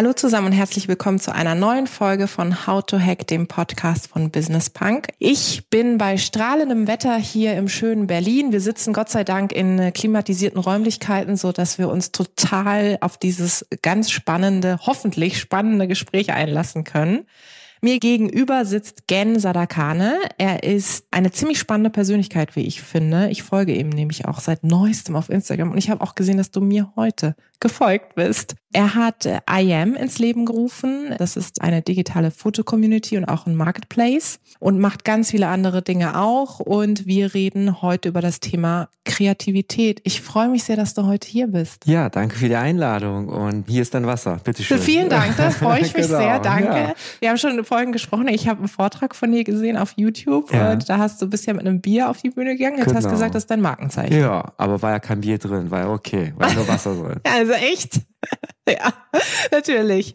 Hallo zusammen und herzlich willkommen zu einer neuen Folge von How to Hack, dem Podcast von Business Punk. Ich bin bei strahlendem Wetter hier im schönen Berlin. Wir sitzen Gott sei Dank in klimatisierten Räumlichkeiten, so dass wir uns total auf dieses ganz spannende, hoffentlich spannende Gespräch einlassen können. Mir gegenüber sitzt Gen Sadakane. Er ist eine ziemlich spannende Persönlichkeit, wie ich finde. Ich folge ihm nämlich auch seit neuestem auf Instagram und ich habe auch gesehen, dass du mir heute gefolgt bist. Er hat äh, IAM ins Leben gerufen. Das ist eine digitale Foto-Community und auch ein Marketplace und macht ganz viele andere Dinge auch. Und wir reden heute über das Thema Kreativität. Ich freue mich sehr, dass du heute hier bist. Ja, danke für die Einladung. Und hier ist dein Wasser. Bitte schön. Vielen Dank, da freue ich mich genau, sehr. Danke. Ja. Wir haben schon vorhin gesprochen. Ich habe einen Vortrag von dir gesehen auf YouTube. Ja. Und da hast du bisher mit einem Bier auf die Bühne gegangen. Jetzt genau. hast du genau. gesagt, das ist dein Markenzeichen. Ja, aber war ja kein Bier drin. War ja okay. War nur Wasser drin. also echt? ja, natürlich.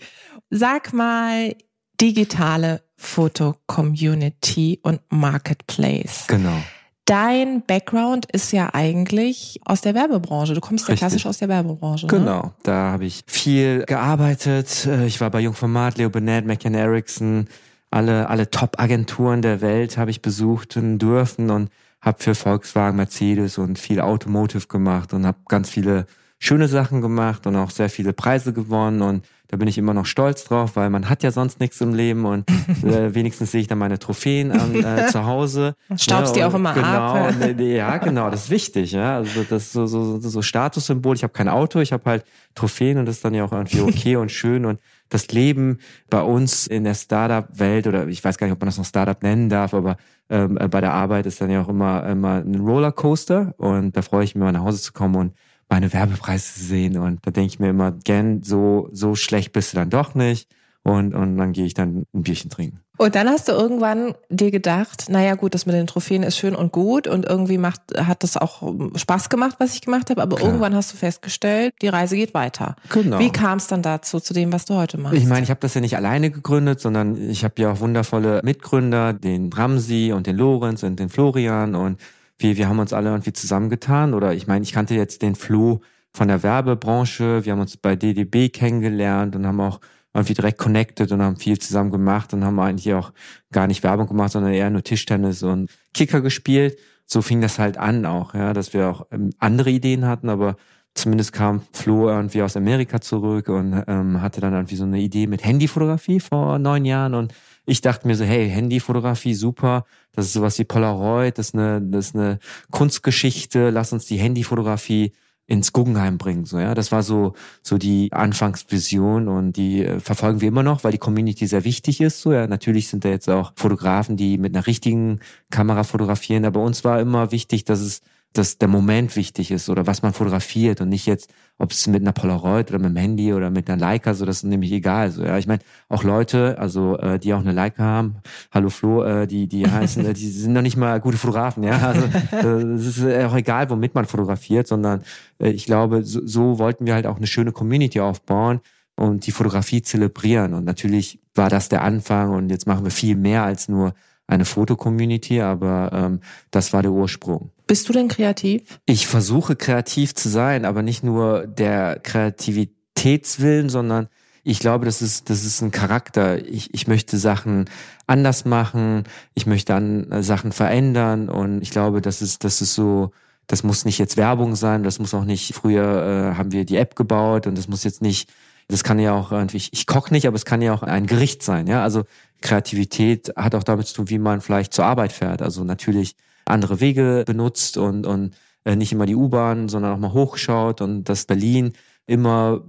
Sag mal, digitale Foto-Community und Marketplace. Genau. Dein Background ist ja eigentlich aus der Werbebranche. Du kommst ja klassisch aus der Werbebranche. Ne? Genau, ne? da habe ich viel gearbeitet. Äh, ich war bei Jungformat, Leo Burnett, McCann Erickson, alle, alle Top-Agenturen der Welt habe ich besuchen dürfen und habe für Volkswagen, Mercedes und viel Automotive gemacht und habe ganz viele schöne Sachen gemacht und auch sehr viele Preise gewonnen und da bin ich immer noch stolz drauf, weil man hat ja sonst nichts im Leben und äh, wenigstens sehe ich dann meine Trophäen an, äh, zu Hause. Staubst ja, die auch immer genau, ab. Und, ja, genau, das ist wichtig. Ja, also das ist so so, so Statussymbol. Ich habe kein Auto, ich habe halt Trophäen und das ist dann ja auch irgendwie okay und schön und das Leben bei uns in der Startup-Welt oder ich weiß gar nicht, ob man das noch Startup nennen darf, aber ähm, bei der Arbeit ist dann ja auch immer immer ein Rollercoaster und da freue ich mich mal nach Hause zu kommen und meine Werbepreise zu sehen. Und da denke ich mir immer, gern, so, so schlecht bist du dann doch nicht. Und, und dann gehe ich dann ein Bierchen trinken. Und dann hast du irgendwann dir gedacht, naja gut, das mit den Trophäen ist schön und gut und irgendwie macht, hat das auch Spaß gemacht, was ich gemacht habe, aber Klar. irgendwann hast du festgestellt, die Reise geht weiter. Genau. Wie kam es dann dazu, zu dem, was du heute machst? Ich meine, ich habe das ja nicht alleine gegründet, sondern ich habe ja auch wundervolle Mitgründer, den Ramsi und den Lorenz und den Florian und wir, wir haben uns alle irgendwie zusammengetan oder ich meine, ich kannte jetzt den Flo von der Werbebranche, wir haben uns bei DDB kennengelernt und haben auch irgendwie direkt connected und haben viel zusammen gemacht und haben eigentlich auch gar nicht Werbung gemacht, sondern eher nur Tischtennis und Kicker gespielt. So fing das halt an auch, ja, dass wir auch ähm, andere Ideen hatten, aber zumindest kam Flo irgendwie aus Amerika zurück und ähm, hatte dann irgendwie so eine Idee mit Handyfotografie vor neun Jahren und ich dachte mir so, hey, Handyfotografie, super, das ist sowas wie Polaroid, das ist eine, das ist eine Kunstgeschichte, lass uns die Handyfotografie ins Guggenheim bringen. So, ja, das war so, so die Anfangsvision und die äh, verfolgen wir immer noch, weil die Community sehr wichtig ist. So, ja, natürlich sind da jetzt auch Fotografen, die mit einer richtigen Kamera fotografieren, aber uns war immer wichtig, dass es dass der Moment wichtig ist oder was man fotografiert und nicht jetzt, ob es mit einer Polaroid oder mit dem Handy oder mit einer Leica, so das ist nämlich egal. So, ja, ich meine, auch Leute, also äh, die auch eine Leica haben, hallo Flo, äh, die die heißen, äh, die sind noch nicht mal gute Fotografen, ja. Also äh, es ist äh, auch egal, womit man fotografiert, sondern äh, ich glaube, so, so wollten wir halt auch eine schöne Community aufbauen und die Fotografie zelebrieren. Und natürlich war das der Anfang und jetzt machen wir viel mehr als nur eine Fotocommunity, aber ähm, das war der Ursprung. Bist du denn kreativ? Ich versuche kreativ zu sein, aber nicht nur der Kreativitätswillen, sondern ich glaube, das ist, das ist ein Charakter. Ich, ich möchte Sachen anders machen, ich möchte an äh, Sachen verändern und ich glaube, das ist, das ist so, das muss nicht jetzt Werbung sein, das muss auch nicht, früher äh, haben wir die App gebaut und das muss jetzt nicht, das kann ja auch irgendwie, ich, ich koche nicht, aber es kann ja auch ein Gericht sein, ja. Also Kreativität hat auch damit zu tun, wie man vielleicht zur Arbeit fährt. Also natürlich andere Wege benutzt und, und äh, nicht immer die U-Bahn, sondern auch mal hochschaut und dass Berlin immer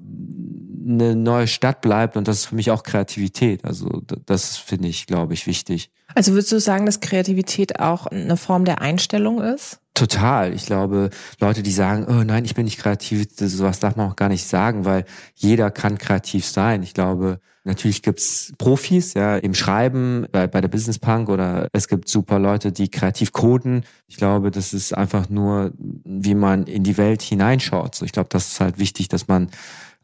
eine neue Stadt bleibt und das ist für mich auch Kreativität. Also das finde ich, glaube ich, wichtig. Also würdest du sagen, dass Kreativität auch eine Form der Einstellung ist? Total. Ich glaube, Leute, die sagen, oh nein, ich bin nicht kreativ, sowas darf man auch gar nicht sagen, weil jeder kann kreativ sein. Ich glaube, natürlich gibt's Profis, ja, im Schreiben, bei, bei der Business Punk oder es gibt super Leute, die kreativ coden. Ich glaube, das ist einfach nur, wie man in die Welt hineinschaut. So, ich glaube, das ist halt wichtig, dass man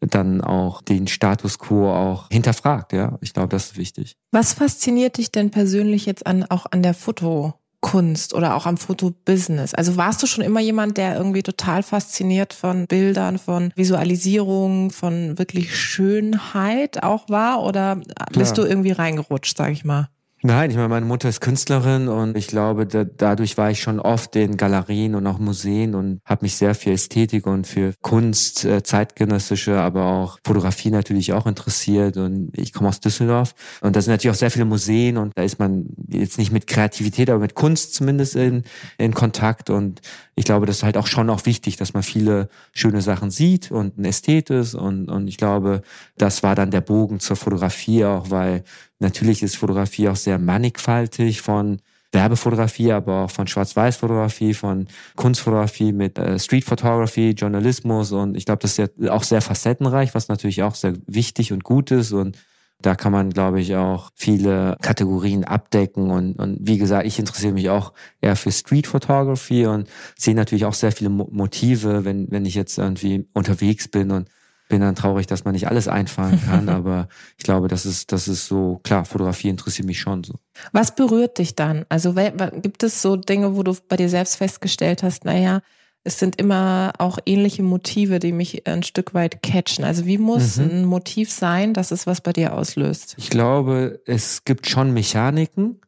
dann auch den Status quo auch hinterfragt, ja. Ich glaube, das ist wichtig. Was fasziniert dich denn persönlich jetzt an, auch an der Foto? Kunst oder auch am Fotobusiness? Also warst du schon immer jemand, der irgendwie total fasziniert von Bildern, von Visualisierung, von wirklich Schönheit auch war? Oder bist Klar. du irgendwie reingerutscht, sag ich mal? Nein, ich meine, meine Mutter ist Künstlerin und ich glaube, da, dadurch war ich schon oft in Galerien und auch Museen und habe mich sehr für Ästhetik und für Kunst, äh, zeitgenössische, aber auch Fotografie natürlich auch interessiert und ich komme aus Düsseldorf und da sind natürlich auch sehr viele Museen und da ist man jetzt nicht mit Kreativität, aber mit Kunst zumindest in, in Kontakt und ich glaube, das ist halt auch schon auch wichtig, dass man viele schöne Sachen sieht und ein Ästhet ist und, und ich glaube, das war dann der Bogen zur Fotografie auch, weil Natürlich ist Fotografie auch sehr mannigfaltig von Werbefotografie, aber auch von Schwarz-Weiß-Fotografie, von Kunstfotografie mit äh, Street Photography, Journalismus und ich glaube, das ist ja auch sehr facettenreich, was natürlich auch sehr wichtig und gut ist und da kann man, glaube ich, auch viele Kategorien abdecken und, und wie gesagt, ich interessiere mich auch eher für Street Photography und sehe natürlich auch sehr viele Motive, wenn, wenn ich jetzt irgendwie unterwegs bin und bin dann traurig, dass man nicht alles einfangen kann, aber ich glaube, das ist, das ist so, klar, Fotografie interessiert mich schon so. Was berührt dich dann? Also gibt es so Dinge, wo du bei dir selbst festgestellt hast, naja, es sind immer auch ähnliche Motive, die mich ein Stück weit catchen. Also wie muss mhm. ein Motiv sein, dass es was bei dir auslöst? Ich glaube, es gibt schon Mechaniken,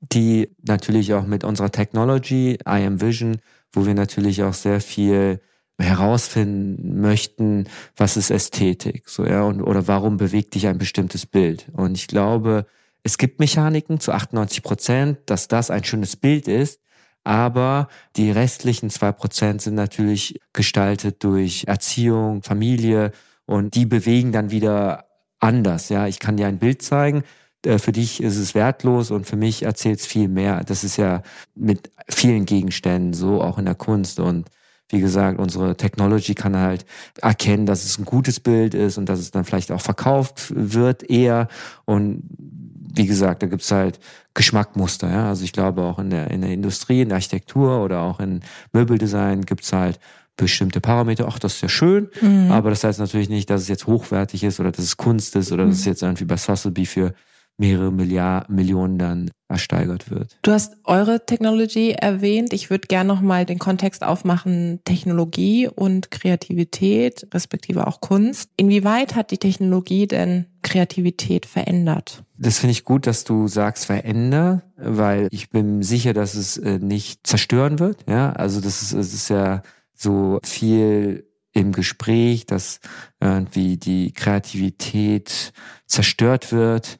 die natürlich auch mit unserer Technology, I am Vision, wo wir natürlich auch sehr viel herausfinden möchten, was ist Ästhetik, so ja, und oder warum bewegt dich ein bestimmtes Bild. Und ich glaube, es gibt Mechaniken zu 98 Prozent, dass das ein schönes Bild ist, aber die restlichen zwei Prozent sind natürlich gestaltet durch Erziehung, Familie und die bewegen dann wieder anders. Ja, ich kann dir ein Bild zeigen, äh, für dich ist es wertlos und für mich erzählt es viel mehr. Das ist ja mit vielen Gegenständen so, auch in der Kunst und wie gesagt, unsere Technology kann halt erkennen, dass es ein gutes Bild ist und dass es dann vielleicht auch verkauft wird eher. Und wie gesagt, da gibt's halt Geschmackmuster. Ja? Also ich glaube auch in der, in der Industrie, in der Architektur oder auch in Möbeldesign gibt's halt bestimmte Parameter, ach, das ist ja schön, mhm. aber das heißt natürlich nicht, dass es jetzt hochwertig ist oder dass es Kunst ist oder mhm. dass es jetzt irgendwie bei Sotheby für mehrere Milliard, Millionen dann ersteigert wird. Du hast eure Technology erwähnt. Ich würde gerne nochmal den Kontext aufmachen, Technologie und Kreativität, respektive auch Kunst. Inwieweit hat die Technologie denn Kreativität verändert? Das finde ich gut, dass du sagst veränder, weil ich bin sicher, dass es äh, nicht zerstören wird. Ja, also das ist, es ist ja so viel im Gespräch, dass irgendwie die Kreativität zerstört wird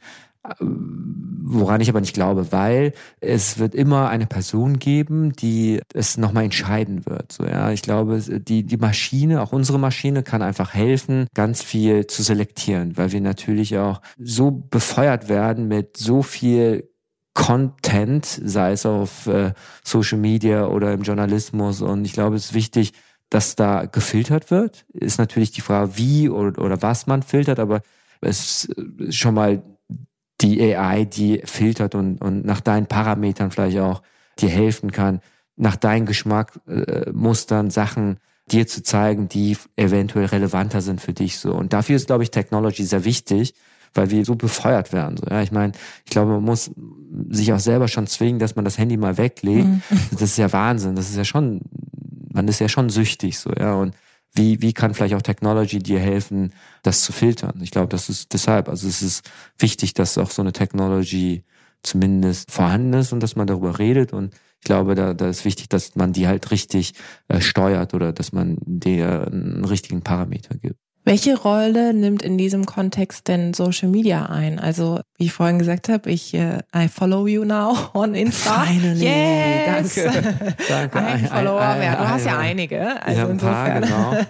woran ich aber nicht glaube, weil es wird immer eine Person geben, die es nochmal entscheiden wird. So, ja, ich glaube, die, die Maschine, auch unsere Maschine kann einfach helfen, ganz viel zu selektieren, weil wir natürlich auch so befeuert werden mit so viel Content, sei es auf äh, Social Media oder im Journalismus. Und ich glaube, es ist wichtig, dass da gefiltert wird. Ist natürlich die Frage, wie oder, oder was man filtert, aber es ist schon mal die AI, die filtert und, und nach deinen Parametern vielleicht auch dir helfen kann, nach deinen Geschmackmustern äh, Sachen dir zu zeigen, die eventuell relevanter sind für dich so. Und dafür ist, glaube ich, Technology sehr wichtig, weil wir so befeuert werden. So. Ja, ich meine, ich glaube, man muss sich auch selber schon zwingen, dass man das Handy mal weglegt. Mhm. Das ist ja Wahnsinn. Das ist ja schon, man ist ja schon süchtig so, ja. Und wie, wie kann vielleicht auch Technology dir helfen, das zu filtern? Ich glaube, das ist deshalb, also es ist wichtig, dass auch so eine Technology zumindest vorhanden ist und dass man darüber redet und ich glaube, da, da ist wichtig, dass man die halt richtig äh, steuert oder dass man dir einen richtigen Parameter gibt. Welche Rolle nimmt in diesem Kontext denn Social Media ein? Also, wie ich vorhin gesagt habe, ich äh, I follow you now on Insta. Finally. Yes. Danke. Danke. Ein Follower mehr. Du hast ja einige. Also ja, ein insofern. Paar, genau.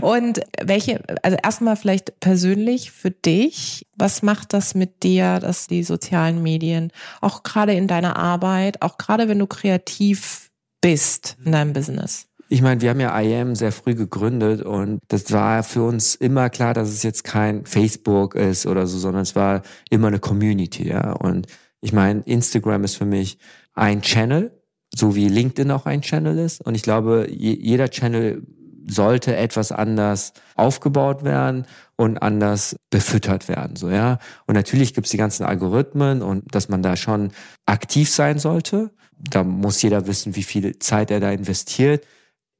Und welche, also erstmal vielleicht persönlich für dich, was macht das mit dir, dass die sozialen Medien auch gerade in deiner Arbeit, auch gerade wenn du kreativ bist in deinem Business? Ich meine, wir haben ja IAM sehr früh gegründet und das war für uns immer klar, dass es jetzt kein Facebook ist oder so, sondern es war immer eine Community, ja. Und ich meine, Instagram ist für mich ein Channel, so wie LinkedIn auch ein Channel ist. Und ich glaube, jeder Channel sollte etwas anders aufgebaut werden und anders befüttert werden, so, ja. Und natürlich gibt's die ganzen Algorithmen und dass man da schon aktiv sein sollte. Da muss jeder wissen, wie viel Zeit er da investiert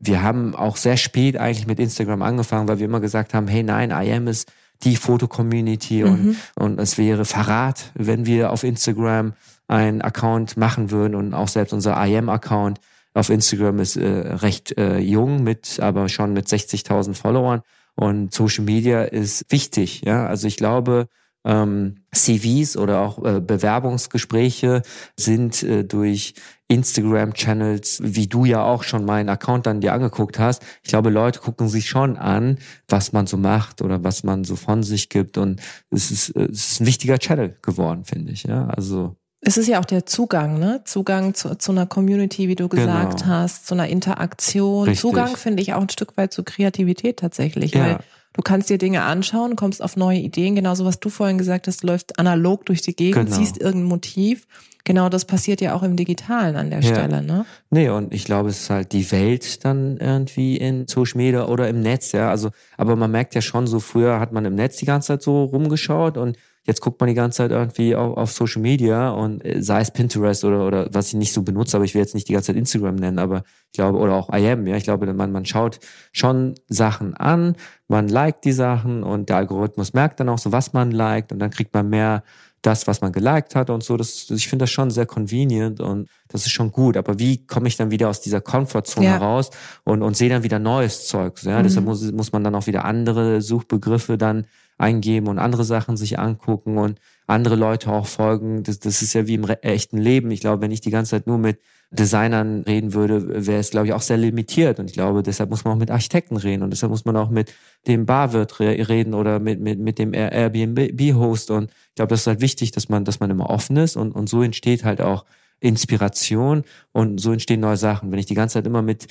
wir haben auch sehr spät eigentlich mit Instagram angefangen, weil wir immer gesagt haben, hey nein, I am ist die Foto-Community und, mhm. und es wäre Verrat, wenn wir auf Instagram einen Account machen würden und auch selbst unser IM-Account auf Instagram ist äh, recht äh, jung mit, aber schon mit 60.000 Followern und Social Media ist wichtig, ja. Also ich glaube, ähm, CVs oder auch äh, Bewerbungsgespräche sind äh, durch Instagram-Channels, wie du ja auch schon meinen Account dann dir angeguckt hast. Ich glaube, Leute gucken sich schon an, was man so macht oder was man so von sich gibt. Und es ist, es ist ein wichtiger Channel geworden, finde ich. Ja, also. Es ist ja auch der Zugang, ne? Zugang zu, zu einer Community, wie du gesagt genau. hast, zu einer Interaktion. Richtig. Zugang finde ich auch ein Stück weit zu Kreativität tatsächlich, ja. weil du kannst dir Dinge anschauen, kommst auf neue Ideen, genauso was du vorhin gesagt hast, läuft analog durch die Gegend, genau. siehst irgendein Motiv genau das passiert ja auch im Digitalen an der ja. Stelle, ne? Nee, und ich glaube, es ist halt die Welt dann irgendwie in Social Media oder im Netz, ja. Also, aber man merkt ja schon, so früher hat man im Netz die ganze Zeit so rumgeschaut und jetzt guckt man die ganze Zeit irgendwie auf, auf Social Media und äh, sei es Pinterest oder, oder was ich nicht so benutze, aber ich will jetzt nicht die ganze Zeit Instagram nennen, aber ich glaube, oder auch IM, ja, ich glaube, man, man schaut schon Sachen an, man liked die Sachen und der Algorithmus merkt dann auch so, was man liked und dann kriegt man mehr das, was man geliked hat und so. Das, ich finde das schon sehr convenient und das ist schon gut. Aber wie komme ich dann wieder aus dieser Comfortzone ja. raus und, und sehe dann wieder neues Zeug? Ja? Mhm. Deshalb muss, muss man dann auch wieder andere Suchbegriffe dann eingeben und andere Sachen sich angucken und andere Leute auch folgen. Das, das ist ja wie im echten Leben. Ich glaube, wenn ich die ganze Zeit nur mit Designern reden würde, wäre es, glaube ich, auch sehr limitiert. Und ich glaube, deshalb muss man auch mit Architekten reden und deshalb muss man auch mit dem Barwirt reden oder mit, mit, mit dem Airbnb-Host. Und ich glaube, das ist halt wichtig, dass man, dass man immer offen ist und, und so entsteht halt auch Inspiration und so entstehen neue Sachen. Wenn ich die ganze Zeit immer mit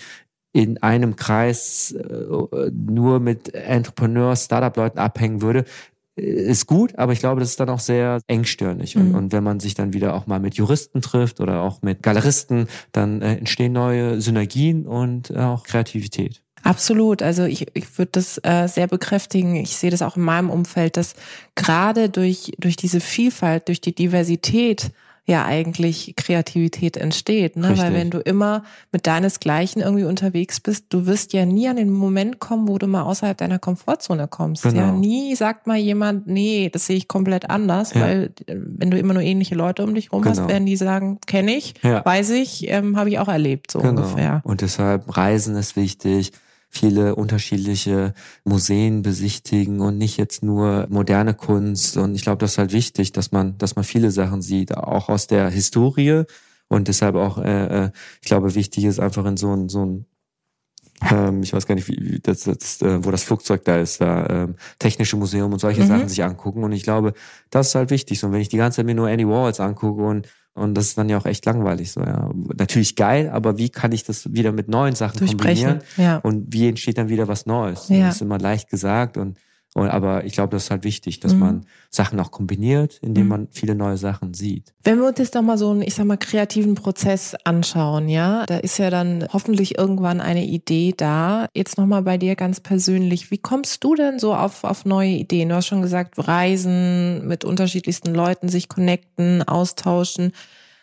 in einem Kreis äh, nur mit Entrepreneurs, Startup-Leuten abhängen würde, ist gut, aber ich glaube, das ist dann auch sehr engstirnig. Mhm. Und, und, wenn man sich dann wieder auch mal mit Juristen trifft oder auch mit Galeristen, dann äh, entstehen neue Synergien und äh, auch Kreativität. Absolut. Also ich, ich würde das äh, sehr bekräftigen. Ich sehe das auch in meinem Umfeld, dass gerade durch, durch diese Vielfalt, durch die Diversität ja eigentlich Kreativität entsteht, ne? Weil wenn du immer mit deinesgleichen irgendwie unterwegs bist, du wirst ja nie an den Moment kommen, wo du mal außerhalb deiner Komfortzone kommst. Genau. Ja, nie sagt mal jemand, nee, das sehe ich komplett anders, ja. weil äh, wenn du immer nur ähnliche Leute um dich rum genau. hast, werden die sagen, kenne ich, ja. weiß ich, ähm, habe ich auch erlebt, so genau. ungefähr. Und deshalb Reisen ist wichtig viele unterschiedliche Museen besichtigen und nicht jetzt nur moderne Kunst. Und ich glaube, das ist halt wichtig, dass man, dass man viele Sachen sieht, auch aus der Historie. Und deshalb auch, äh, äh ich glaube, wichtig ist einfach in so ein, so ein ähm, ich weiß gar nicht, wie, das, das, äh, wo das Flugzeug da ist, da ähm, technische Museum und solche mhm. Sachen sich angucken. Und ich glaube, das ist halt wichtig. Und wenn ich die ganze Zeit mir nur Andy Warhols angucke und und das ist dann ja auch echt langweilig so, ja. Natürlich geil, aber wie kann ich das wieder mit neuen Sachen kombinieren? Ja. Und wie entsteht dann wieder was Neues? Ja. Das ist immer leicht gesagt und und, aber ich glaube, das ist halt wichtig, dass mhm. man Sachen auch kombiniert, indem mhm. man viele neue Sachen sieht. Wenn wir uns jetzt doch mal so einen, ich sag mal, kreativen Prozess anschauen, ja, da ist ja dann hoffentlich irgendwann eine Idee da. Jetzt nochmal bei dir ganz persönlich. Wie kommst du denn so auf, auf neue Ideen? Du hast schon gesagt, reisen, mit unterschiedlichsten Leuten sich connecten, austauschen.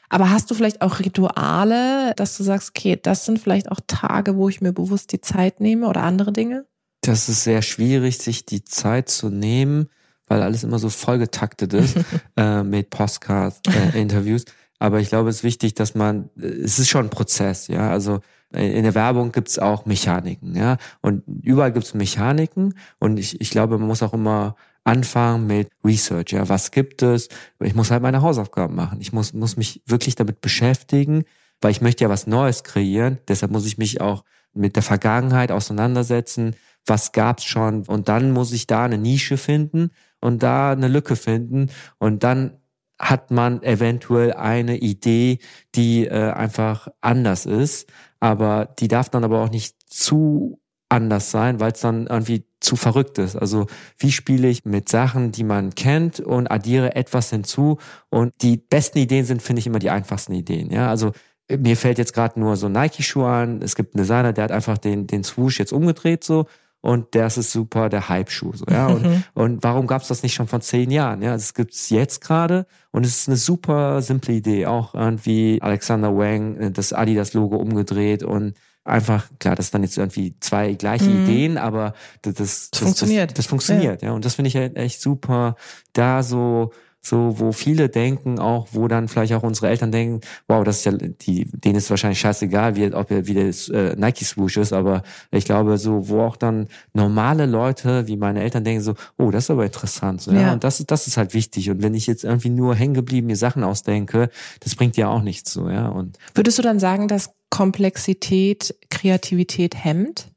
Aber hast du vielleicht auch Rituale, dass du sagst, okay, das sind vielleicht auch Tage, wo ich mir bewusst die Zeit nehme oder andere Dinge? Das ist sehr schwierig, sich die Zeit zu nehmen, weil alles immer so vollgetaktet ist äh, mit Podcast-Interviews. Äh, Aber ich glaube, es ist wichtig, dass man, es ist schon ein Prozess, ja. Also äh, in der Werbung gibt's auch Mechaniken, ja. Und überall gibt's Mechaniken. Und ich, ich glaube, man muss auch immer anfangen mit Research, ja. Was gibt es? Ich muss halt meine Hausaufgaben machen. Ich muss, muss mich wirklich damit beschäftigen, weil ich möchte ja was Neues kreieren. Deshalb muss ich mich auch mit der Vergangenheit auseinandersetzen. Was gab's schon? Und dann muss ich da eine Nische finden und da eine Lücke finden. Und dann hat man eventuell eine Idee, die äh, einfach anders ist. Aber die darf dann aber auch nicht zu anders sein, weil es dann irgendwie zu verrückt ist. Also wie spiele ich mit Sachen, die man kennt und addiere etwas hinzu? Und die besten Ideen sind, finde ich, immer die einfachsten Ideen. Ja, also mir fällt jetzt gerade nur so Nike-Schuhe an. Es gibt einen Designer, der hat einfach den, den Swoosh jetzt umgedreht so und das ist super der Hype-Schuh. So, ja? Und, mhm. und warum gab es das nicht schon vor zehn Jahren? Ja, es gibt's jetzt gerade und es ist eine super simple Idee. Auch irgendwie Alexander Wang äh, das Adidas-Logo umgedreht und einfach, klar, das ist dann jetzt irgendwie zwei gleiche mhm. Ideen, aber das, das, das funktioniert. Das, das funktioniert, ja. ja. Und das finde ich halt echt super, da so so wo viele denken auch, wo dann vielleicht auch unsere Eltern denken, wow, das ist ja, die, denen ist wahrscheinlich scheißegal, wie, ob er wieder das äh, Nike Swoosh ist, aber ich glaube so, wo auch dann normale Leute, wie meine Eltern denken so, oh, das ist aber interessant, so, ja. ja. Und das, das ist halt wichtig. Und wenn ich jetzt irgendwie nur hängen geblieben mir Sachen ausdenke, das bringt ja auch nichts so, ja. Und würdest du dann sagen, dass Komplexität Kreativität hemmt?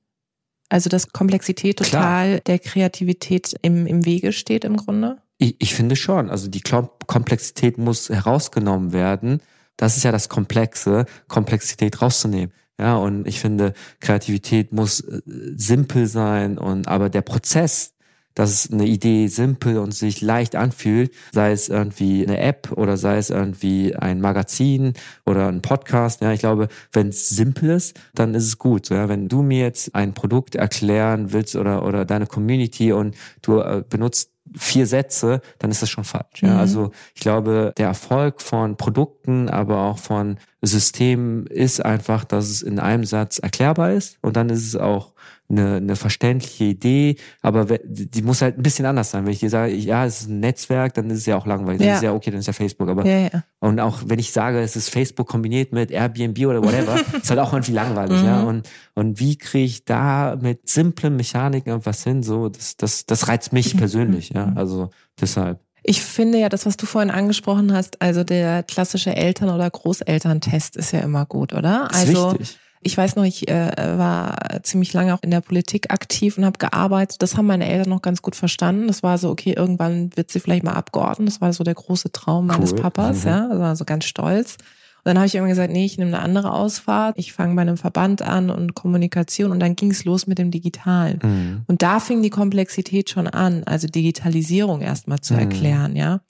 Also dass Komplexität total Klar. der Kreativität im, im Wege steht im Grunde? Ich, ich finde schon. Also die Komplexität muss herausgenommen werden. Das ist ja das Komplexe, Komplexität rauszunehmen. Ja, und ich finde, Kreativität muss äh, simpel sein und aber der Prozess, dass eine Idee simpel und sich leicht anfühlt, sei es irgendwie eine App oder sei es irgendwie ein Magazin oder ein Podcast. Ja, ich glaube, wenn es simpel ist, dann ist es gut. Ja, wenn du mir jetzt ein Produkt erklären willst oder oder deine Community und du äh, benutzt vier Sätze, dann ist das schon falsch. Ja? Mhm. Also ich glaube, der Erfolg von Produkten, aber auch von Systemen ist einfach, dass es in einem Satz erklärbar ist und dann ist es auch eine, eine verständliche Idee, aber die muss halt ein bisschen anders sein. Wenn ich dir sage, ja, es ist ein Netzwerk, dann ist es ja auch langweilig. Dann ja. ist es ja okay, dann ist ja Facebook. Aber ja, ja. und auch wenn ich sage, es ist Facebook kombiniert mit Airbnb oder whatever, ist halt auch irgendwie langweilig. Mhm. Ja. Und und wie kriege ich da mit simplen Mechaniken irgendwas hin? So, das das das reizt mich persönlich. Ja, mhm. also deshalb. Ich finde ja, das, was du vorhin angesprochen hast, also der klassische Eltern- oder Großelterntest ist ja immer gut, oder? Ist also wichtig. Ich weiß noch, ich äh, war ziemlich lange auch in der Politik aktiv und habe gearbeitet. Das haben meine Eltern noch ganz gut verstanden. Das war so, okay, irgendwann wird sie vielleicht mal abgeordnet. Das war so der große Traum cool. meines Papas, mhm. ja. Also war so ganz stolz. Und dann habe ich irgendwann gesagt, nee, ich nehme eine andere Ausfahrt. Ich fange bei einem Verband an und Kommunikation und dann ging es los mit dem Digitalen. Mhm. Und da fing die Komplexität schon an, also Digitalisierung erstmal zu mhm. erklären, ja.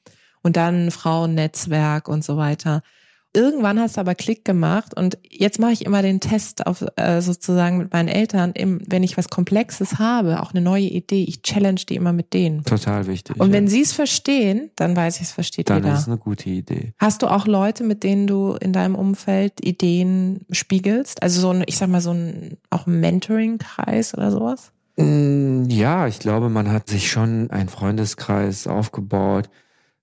Und dann Frauennetzwerk und so weiter. Irgendwann hast du aber Klick gemacht und jetzt mache ich immer den Test auf äh, sozusagen mit meinen Eltern, im, wenn ich was Komplexes habe, auch eine neue Idee, ich challenge die immer mit denen. Total wichtig. Und wenn sie es verstehen, dann weiß ich, es versteht dann jeder. Dann ist es eine gute Idee. Hast du auch Leute, mit denen du in deinem Umfeld Ideen spiegelst? Also so ein, ich sag mal so ein auch Mentoring-Kreis oder sowas? Mm, ja, ich glaube, man hat sich schon einen Freundeskreis aufgebaut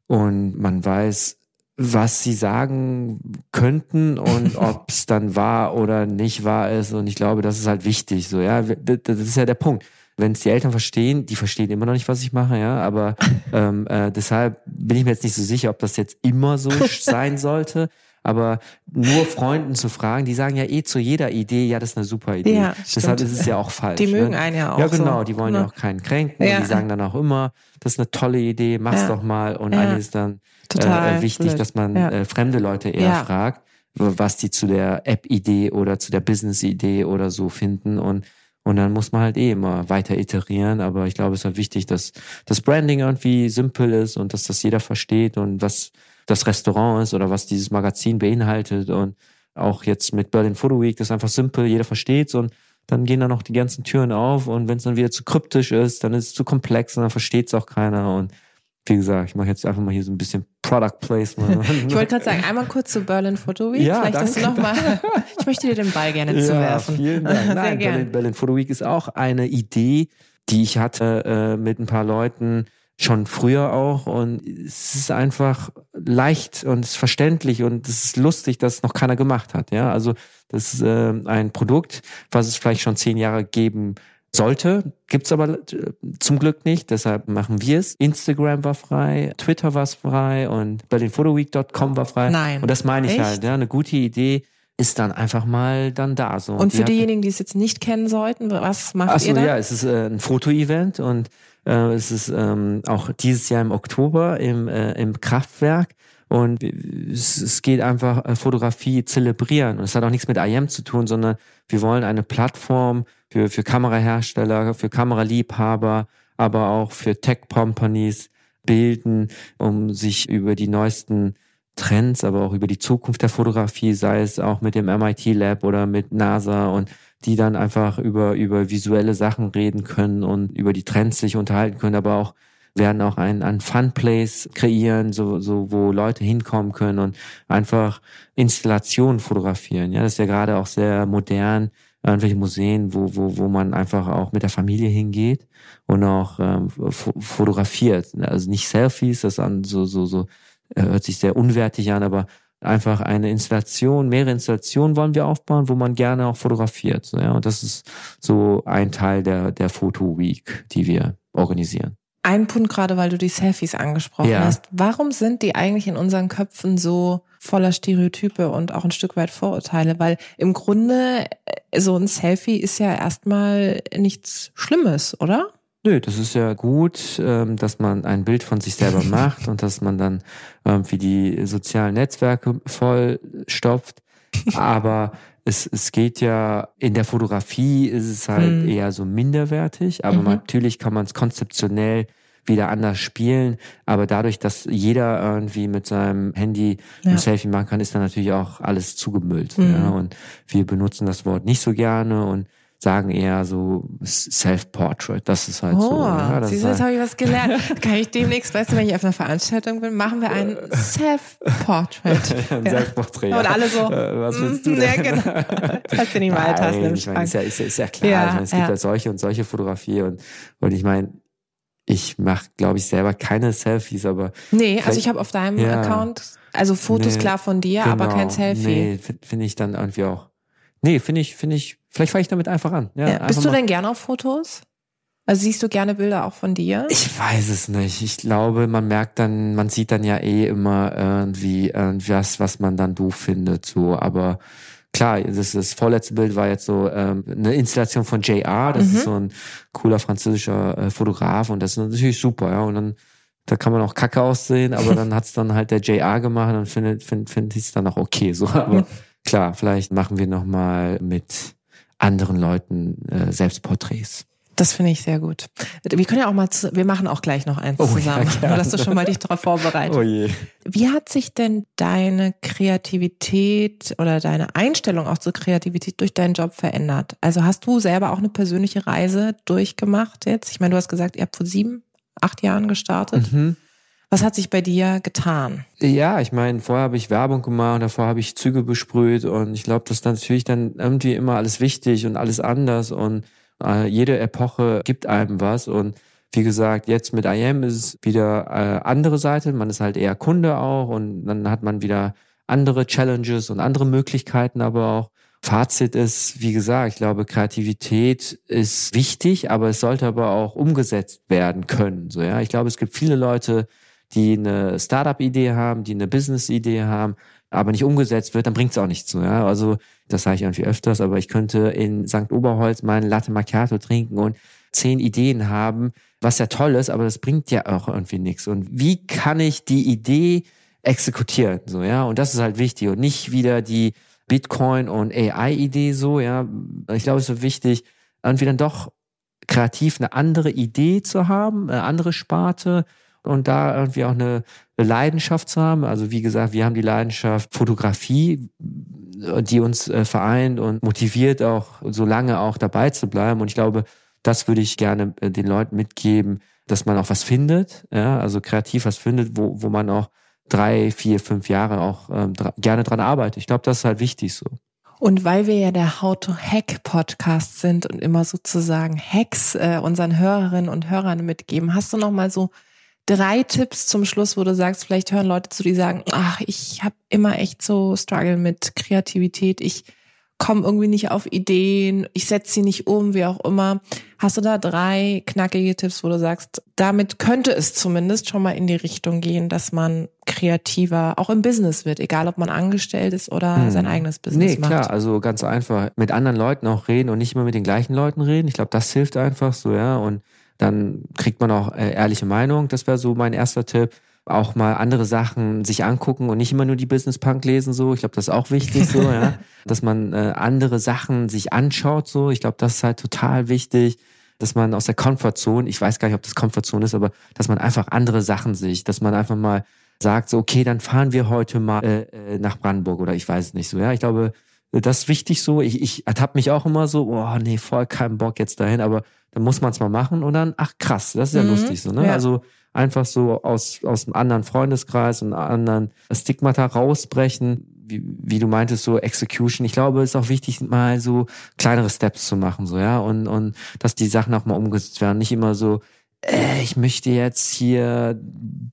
und man weiß, was sie sagen könnten und ob es dann wahr oder nicht wahr ist. Und ich glaube, das ist halt wichtig. So, ja, das ist ja der Punkt. Wenn es die Eltern verstehen, die verstehen immer noch nicht, was ich mache, ja. Aber ähm, äh, deshalb bin ich mir jetzt nicht so sicher, ob das jetzt immer so sein sollte. Aber nur Freunden zu fragen, die sagen ja eh zu jeder Idee, ja, das ist eine super Idee. Ja, Deshalb ist es ja auch falsch. Die mögen ne? einen ja auch. Ja, genau, so. die wollen ja. ja auch keinen kränken. Ja. Und die sagen dann auch immer, das ist eine tolle Idee, mach's doch mal. Und eine ist dann äh, wichtig, blöd. dass man äh, fremde Leute eher fragt, was die zu der App-Idee oder zu der Business-Idee oder so finden. Und und dann muss man halt eh immer weiter iterieren. Aber ich glaube, es ist halt wichtig, dass das Branding irgendwie simpel ist und dass das jeder versteht und was das Restaurant ist oder was dieses Magazin beinhaltet. Und auch jetzt mit Berlin Photo Week, das ist einfach simpel, jeder versteht's und dann gehen da noch die ganzen Türen auf und wenn es dann wieder zu kryptisch ist, dann ist es zu komplex und dann versteht's auch keiner und wie gesagt, ich mache jetzt einfach mal hier so ein bisschen Product Placement. ich wollte gerade sagen, einmal kurz zu Berlin Photo Week. Ja, Vielleicht danke. du noch mal. Ich möchte dir den Ball gerne ja, zuwerfen. Vielen Dank. Nein, Berlin, Berlin Photo Week ist auch eine Idee, die ich hatte äh, mit ein paar Leuten, schon früher auch und es ist einfach leicht und es ist verständlich und es ist lustig, dass es noch keiner gemacht hat. Ja, also das ist äh, ein Produkt, was es vielleicht schon zehn Jahre geben sollte, gibt's aber äh, zum Glück nicht, deshalb machen wir es. Instagram war frei, Twitter war frei und berlinphotoweek.com war frei. Nein. Und das meine ich Echt? halt, ja, eine gute Idee ist dann einfach mal dann da so. Und für die diejenigen, die es jetzt nicht kennen sollten, was macht Ach so, ihr dann? ja, es ist äh, ein Fotoevent und äh, es ist ähm, auch dieses Jahr im Oktober im, äh, im Kraftwerk. Und es, geht einfach äh, Fotografie zelebrieren. Und es hat auch nichts mit IM zu tun, sondern wir wollen eine Plattform für, für Kamerahersteller, für Kameraliebhaber, aber auch für Tech-Companies bilden, um sich über die neuesten Trends, aber auch über die Zukunft der Fotografie, sei es auch mit dem MIT Lab oder mit NASA und die dann einfach über, über visuelle Sachen reden können und über die Trends sich unterhalten können, aber auch werden auch ein, ein Fun Place kreieren, so, so, wo Leute hinkommen können und einfach Installationen fotografieren. Ja, das ist ja gerade auch sehr modern, irgendwelche Museen, wo, wo, wo man einfach auch mit der Familie hingeht und auch ähm, fotografiert. Also nicht Selfies, das an so, so, so äh, hört sich sehr unwertig an, aber einfach eine Installation, mehrere Installationen wollen wir aufbauen, wo man gerne auch fotografiert. Ja, und das ist so ein Teil der, der Photo Week, die wir organisieren. Ein Punkt gerade, weil du die Selfies angesprochen ja. hast. Warum sind die eigentlich in unseren Köpfen so voller Stereotype und auch ein Stück weit Vorurteile? Weil im Grunde äh, so ein Selfie ist ja erstmal nichts Schlimmes, oder? Nö, das ist ja gut, ähm, dass man ein Bild von sich selber macht und dass man dann wie die sozialen Netzwerke voll stopft. Aber es, es geht ja, in der Fotografie ist es halt mhm. eher so minderwertig, aber mhm. natürlich kann man es konzeptionell wieder anders spielen. Aber dadurch, dass jeder irgendwie mit seinem Handy ja. ein Selfie machen kann, ist dann natürlich auch alles zugemüllt. Mhm. Ja? Und wir benutzen das Wort nicht so gerne und sagen eher so Self-Portrait. Das ist halt oh, so. Ja, siehst du, jetzt habe ich was gelernt. Kann ich demnächst, weißt du, wenn ich auf einer Veranstaltung bin, machen wir ein Self-Portrait. ein ja. Self-Portrait. Und alle so. Äh, was willst du denn? Ja, genau. Falls du nicht mal hast. Ich meine, ist ja, ist, ja, ist ja klar. Ja, ich meine, es gibt ja solche und solche Fotografie und, und ich meine, ich mache, glaube ich, selber keine Selfies, aber. Nee, also ich habe auf deinem ja, Account, also Fotos nee, klar von dir, genau, aber kein Selfie. Nee, finde find ich dann irgendwie auch. Nee, finde ich, finde ich, vielleicht fange ich damit einfach an. Ja, ja. Bist du denn gerne auf Fotos? Also siehst du gerne Bilder auch von dir? Ich weiß es nicht. Ich glaube, man merkt dann, man sieht dann ja eh immer irgendwie irgendwas, was man dann doof findet, so, aber klar, das, das vorletzte Bild war jetzt so ähm, eine Installation von JR, das mhm. ist so ein cooler französischer äh, Fotograf und das ist natürlich super, ja. Und dann da kann man auch kacke aussehen, aber dann hat's dann halt der JR gemacht und findet find, find ich es dann auch okay. So, aber klar, vielleicht machen wir nochmal mit anderen Leuten äh, Selbstporträts. Das finde ich sehr gut. Wir können ja auch mal, zu, wir machen auch gleich noch eins oh, zusammen, ja, dass du schon mal dich darauf vorbereitest. Oh je. Wie hat sich denn deine Kreativität oder deine Einstellung auch zur Kreativität durch deinen Job verändert? Also hast du selber auch eine persönliche Reise durchgemacht jetzt? Ich meine, du hast gesagt, ihr habt vor sieben, acht Jahren gestartet. Mhm. Was hat sich bei dir getan? Ja, ich meine, vorher habe ich Werbung gemacht, davor habe ich Züge besprüht und ich glaube, das ist natürlich dann irgendwie immer alles wichtig und alles anders und äh, jede Epoche gibt einem was und wie gesagt, jetzt mit IM ist es wieder äh, andere Seite. Man ist halt eher Kunde auch und dann hat man wieder andere Challenges und andere Möglichkeiten, aber auch Fazit ist, wie gesagt, ich glaube, Kreativität ist wichtig, aber es sollte aber auch umgesetzt werden können. So, ja, ich glaube, es gibt viele Leute, die eine Startup-Idee haben, die eine Business-Idee haben, aber nicht umgesetzt wird, dann bringt es auch nichts so. Ja? Also das sage ich irgendwie öfters, aber ich könnte in St. Oberholz meinen Latte Macchiato trinken und zehn Ideen haben, was ja toll ist, aber das bringt ja auch irgendwie nichts. Und wie kann ich die Idee exekutieren? So, ja, und das ist halt wichtig und nicht wieder die Bitcoin und AI-Idee so, ja. Ich glaube, es ist wichtig, irgendwie dann doch kreativ eine andere Idee zu haben, eine andere Sparte und da irgendwie auch eine Leidenschaft zu haben. Also wie gesagt, wir haben die Leidenschaft Fotografie, die uns äh, vereint und motiviert auch so lange auch dabei zu bleiben. Und ich glaube, das würde ich gerne äh, den Leuten mitgeben, dass man auch was findet, ja, also kreativ was findet, wo, wo man auch drei, vier, fünf Jahre auch ähm, dra gerne dran arbeitet. Ich glaube, das ist halt wichtig so. Und weil wir ja der How to Hack Podcast sind und immer sozusagen Hacks äh, unseren Hörerinnen und Hörern mitgeben, hast du noch mal so drei Tipps zum Schluss, wo du sagst, vielleicht hören Leute zu, die sagen, ach, ich habe immer echt so Struggle mit Kreativität, ich komme irgendwie nicht auf Ideen, ich setze sie nicht um, wie auch immer. Hast du da drei knackige Tipps, wo du sagst, damit könnte es zumindest schon mal in die Richtung gehen, dass man kreativer auch im Business wird, egal ob man angestellt ist oder hm. sein eigenes Business nee, macht? Nee, klar, also ganz einfach mit anderen Leuten auch reden und nicht immer mit den gleichen Leuten reden. Ich glaube, das hilft einfach so, ja, und dann kriegt man auch äh, ehrliche Meinung. Das wäre so mein erster Tipp. auch mal andere Sachen sich angucken und nicht immer nur die Business Punk lesen so. Ich glaube, das ist auch wichtig so, ja, dass man äh, andere Sachen sich anschaut so. Ich glaube, das ist halt total wichtig, dass man aus der Comfortzone, ich weiß gar nicht, ob das Comfortzone ist, aber dass man einfach andere Sachen sieht, dass man einfach mal sagt so, okay, dann fahren wir heute mal äh, äh nach Brandenburg oder ich weiß es nicht so. Ja, ich glaube, das ist wichtig so. Ich, ich ertappe mich auch immer so, oh nee, voll keinen Bock jetzt dahin, aber dann muss man es mal machen und dann, ach krass, das ist ja mhm, lustig so, ne? Ja. Also einfach so aus, aus einem anderen Freundeskreis und anderen Stigmata rausbrechen, wie, wie du meintest, so Execution. Ich glaube, es ist auch wichtig, mal so kleinere Steps zu machen, so, ja, und, und dass die Sachen auch mal umgesetzt werden. Nicht immer so, äh, ich möchte jetzt hier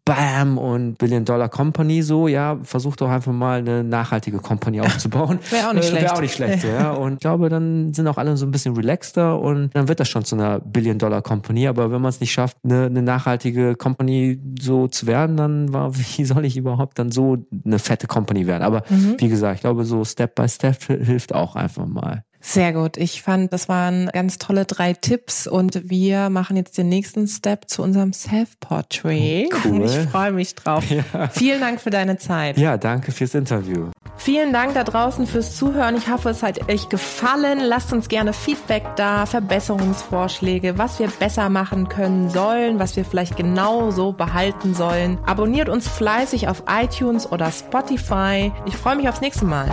Bam und Billion Dollar Company so, ja, versuch doch einfach mal eine nachhaltige Company aufzubauen. Wäre auch nicht äh, schlecht. Wäre auch nicht schlecht, so, ja. Und ich glaube, dann sind auch alle so ein bisschen relaxter und dann wird das schon zu einer Billion Dollar Company. Aber wenn man es nicht schafft, eine, eine nachhaltige Company so zu werden, dann war, wie soll ich überhaupt dann so eine fette Company werden? Aber mhm. wie gesagt, ich glaube, so Step by Step hilft auch einfach mal. Sehr gut. Ich fand, das waren ganz tolle drei Tipps und wir machen jetzt den nächsten Step zu unserem Self-Portrait. Cool. Ich freue mich drauf. Ja. Vielen Dank für deine Zeit. Ja, danke fürs Interview. Vielen Dank da draußen fürs Zuhören. Ich hoffe, es hat euch gefallen. Lasst uns gerne Feedback da, Verbesserungsvorschläge, was wir besser machen können sollen, was wir vielleicht genau so behalten sollen. Abonniert uns fleißig auf iTunes oder Spotify. Ich freue mich aufs nächste Mal.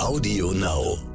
Audio Now.